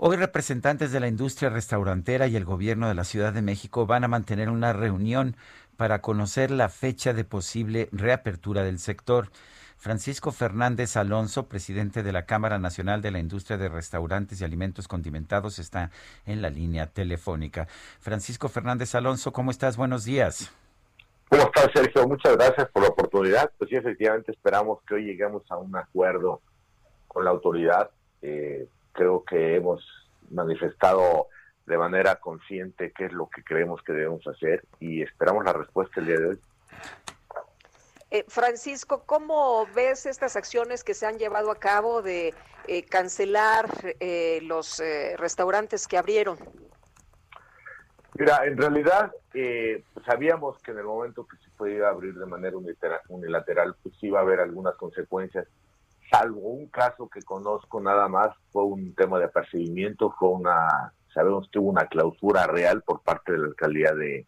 Hoy representantes de la industria restaurantera y el gobierno de la Ciudad de México van a mantener una reunión para conocer la fecha de posible reapertura del sector. Francisco Fernández Alonso, presidente de la Cámara Nacional de la Industria de Restaurantes y Alimentos Condimentados, está en la línea telefónica. Francisco Fernández Alonso, ¿cómo estás? Buenos días. ¿Cómo estás, Sergio? Muchas gracias por la oportunidad. Pues sí, efectivamente esperamos que hoy lleguemos a un acuerdo con la autoridad. Eh, creo que hemos manifestado de manera consciente qué es lo que creemos que debemos hacer y esperamos la respuesta el día de hoy. Eh, Francisco, ¿cómo ves estas acciones que se han llevado a cabo de eh, cancelar eh, los eh, restaurantes que abrieron? Mira, en realidad sabíamos que en el momento que se podía abrir de manera unilateral, pues iba a haber algunas consecuencias salvo un caso que conozco nada más, fue un tema de apercibimiento, fue una, sabemos que hubo una clausura real por parte de la alcaldía de,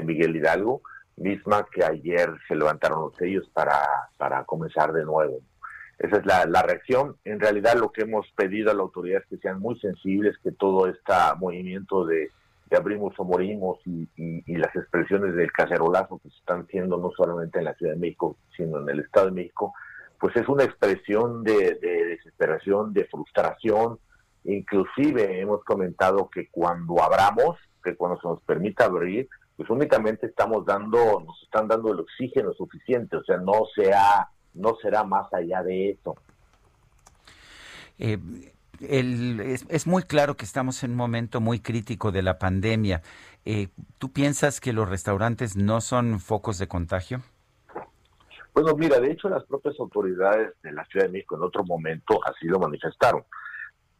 Miguel Hidalgo, misma que ayer se levantaron los sellos para, para comenzar de nuevo. Esa es la, la, reacción. En realidad lo que hemos pedido a la autoridad es que sean muy sensibles, que todo este movimiento de, de abrimos o morimos y, y, las expresiones del cacerolazo que se están haciendo no solamente en la Ciudad de México, sino en el Estado de México, pues es una expresión de, desesperación, de frustración. Inclusive hemos comentado que cuando abramos, que cuando se nos permita abrir, pues únicamente estamos dando, nos están dando el oxígeno suficiente, o sea, no sea, no será más allá de eso. Eh, es, muy claro que estamos en un momento muy crítico de la pandemia. Eh, ¿Tú piensas que los restaurantes no son focos de contagio? Bueno, mira, de hecho las propias autoridades de la Ciudad de México en otro momento así lo manifestaron.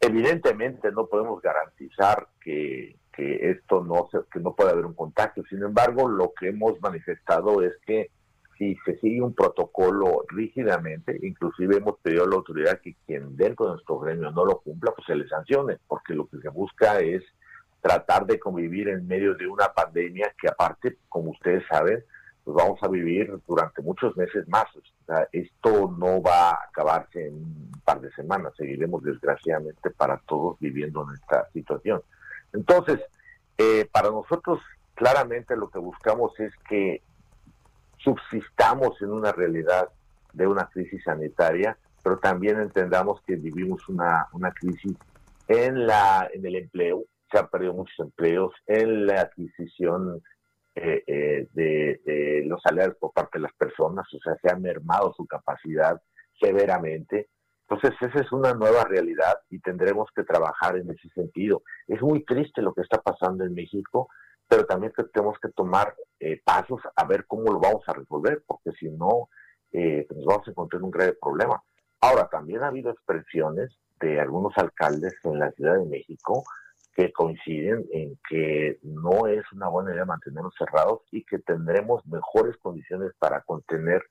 Evidentemente no podemos garantizar que, esto no se, que no puede haber un contagio. Sin embargo, lo que hemos manifestado es que si se sigue un protocolo rígidamente, inclusive hemos pedido a la autoridad que quien dentro de nuestro gremio no lo cumpla, pues se le sancione, porque lo que se busca es tratar de convivir en medio de una pandemia que aparte, como ustedes saben, pues vamos a vivir durante muchos meses más. esto no va a acabarse en un par de semanas, seguiremos desgraciadamente para todos viviendo en esta situación. Entonces, eh, para nosotros claramente lo que buscamos es que subsistamos en una realidad de una crisis sanitaria, pero también entendamos que vivimos una, una crisis la, en el empleo, se han perdido muchos empleos, en la adquisición eh, eh, de, los salarios por parte de las personas, o sea, se ha mermado su capacidad severamente. Entonces, esa es una nueva realidad y tendremos que trabajar en ese sentido. Es muy triste lo que está pasando en México, pero también tenemos que tomar eh, pasos a ver cómo lo vamos a resolver, porque si no, pues nos vamos a encontrar un grave problema. Ahora, también ha habido expresiones de algunos alcaldes en la Ciudad de México que coinciden en que no es una buena idea mantenernos cerrados y que tendremos mejores condiciones para contener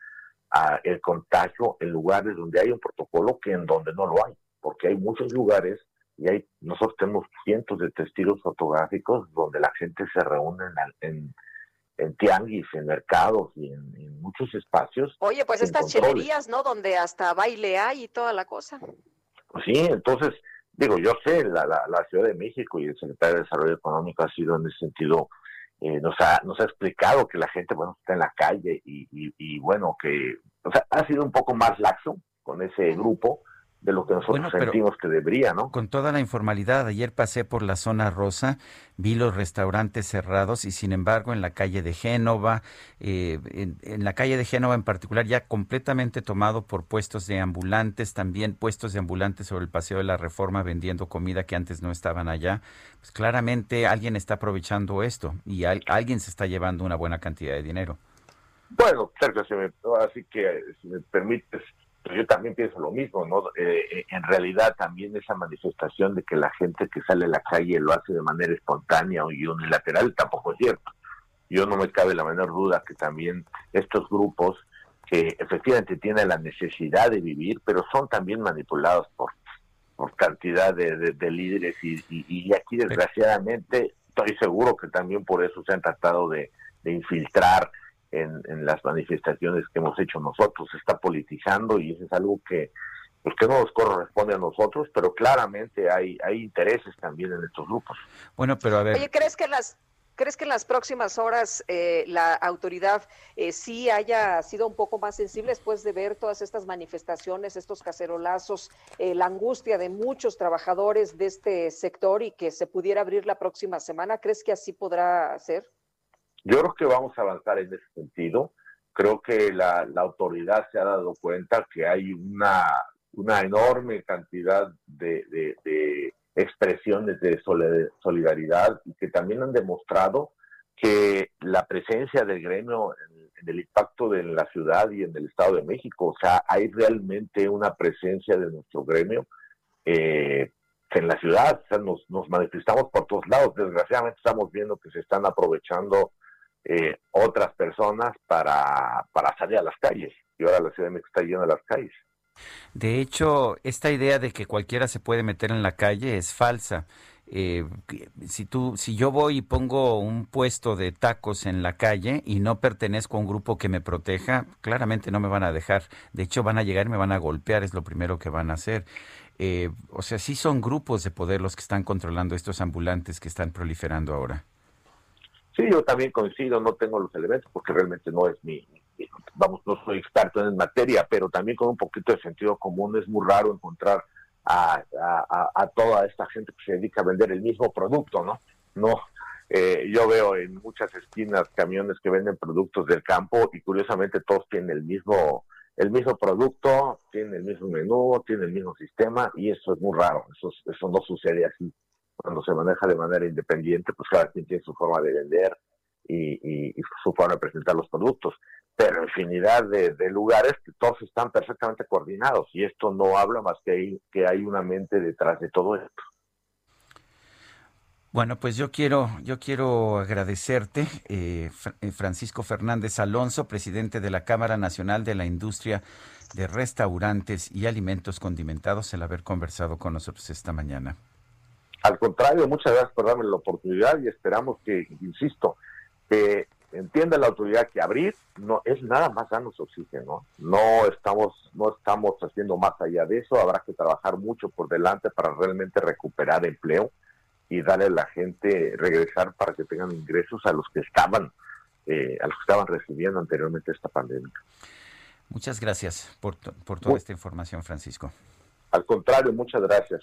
ah, el contagio en lugares donde hay un protocolo que en donde no lo hay, porque hay muchos lugares y hay nosotros tenemos cientos de testigos fotográficos donde la gente se reúne en, en, tianguis, en mercados y en, muchos espacios. Oye, pues estas chelerías, ¿no? Donde hasta baile hay y toda la cosa. Pues sí, entonces digo, yo sé, la, la, Ciudad de México y el secretario de Desarrollo Económico ha sido en ese sentido, eh, nos, ha, nos ha explicado que la gente, bueno, está en la calle y, y, bueno, que, o sea, ha sido un poco más laxo con ese grupo, de lo que nosotros sentimos que debería, ¿no? Con toda la informalidad, ayer pasé por la zona rosa, vi los restaurantes cerrados y sin embargo en la calle de Génova, eh, en, la calle de Génova en particular ya completamente tomado por puestos de ambulantes, también puestos de ambulantes sobre el Paseo de la Reforma vendiendo comida que antes no estaban allá. Pues claramente alguien está aprovechando esto y alguien se está llevando una buena cantidad de dinero. Bueno, Sergio, así que si me permites yo también pienso lo mismo, ¿no? Eh, en realidad también esa manifestación de que la gente que sale a la calle lo hace de manera espontánea y unilateral tampoco es cierto. Yo no me cabe la menor duda que también estos grupos que efectivamente tienen la necesidad de vivir, pero son también manipulados por, por cantidad de, líderes y, y, aquí desgraciadamente estoy seguro que también por eso se han tratado de, infiltrar en, las manifestaciones que hemos hecho nosotros. Se está politizando y eso es algo que pues que no nos corresponde a nosotros, pero claramente hay hay intereses también en estos grupos. Bueno, pero a ver. Oye, ¿crees que las ¿Crees que en las próximas horas eh, la autoridad eh, sí haya sido un poco más sensible después de ver todas estas manifestaciones, estos cacerolazos, eh, la angustia de muchos trabajadores de este sector y que se pudiera abrir la próxima semana? ¿Crees que así podrá ser? Yo creo que vamos a avanzar en ese sentido. Creo que la, autoridad se ha dado cuenta que hay una, una enorme cantidad de expresiones de solidaridad y que también han demostrado que la presencia del gremio en, el impacto de la ciudad y en el Estado de México, o sea, hay realmente una presencia de nuestro gremio eh, en la ciudad, o sea, nos, manifestamos por todos lados, desgraciadamente estamos viendo que se están aprovechando eh, otras personas para, para salir a las calles, y ahora la Ciudad de México está llena de las calles. De hecho, esta idea de que cualquiera se puede meter en la calle es falsa. Eh, si tú, si yo voy y pongo un puesto de tacos en la calle y no pertenezco a un grupo que me proteja, claramente no me van a dejar. De hecho, van a llegar y me van a golpear, es lo primero que van a hacer. Eh, o sea, sí son grupos de poder los que están controlando estos ambulantes que están proliferando ahora. Sí, yo también coincido, no tengo los elementos porque realmente no es mi, vamos, no soy experto en materia, pero también con un poquito de sentido común es muy raro encontrar a, toda esta gente que se dedica a vender el mismo producto, ¿no? No, eh, yo veo en muchas esquinas camiones que venden productos del campo y curiosamente todos tienen el mismo el mismo producto, tienen el mismo menú, tienen el mismo sistema y eso es muy raro, eso, eso no sucede así. Cuando se maneja de manera independiente, pues cada quien tiene su forma de vender y, su forma de presentar los productos pero infinidad de, lugares todos están perfectamente coordinados y esto no habla más que hay, que hay una mente detrás de todo esto. Bueno, pues yo quiero, yo quiero agradecerte, eh, eh, Francisco Fernández Alonso, presidente de la Cámara Nacional de la Industria de Restaurantes y Alimentos Condimentados, el haber conversado con nosotros esta mañana. Al contrario, muchas gracias por darme la oportunidad y esperamos que, insisto, que entienda la autoridad que abrir no es nada más darnos oxígeno. No estamos, no estamos haciendo más allá de eso. Habrá que trabajar mucho por delante para realmente recuperar empleo y darle a la gente regresar para que tengan ingresos a los que estaban, eh, a los que estaban recibiendo anteriormente esta pandemia. Muchas gracias por, por toda esta información, Francisco. Al contrario, muchas gracias.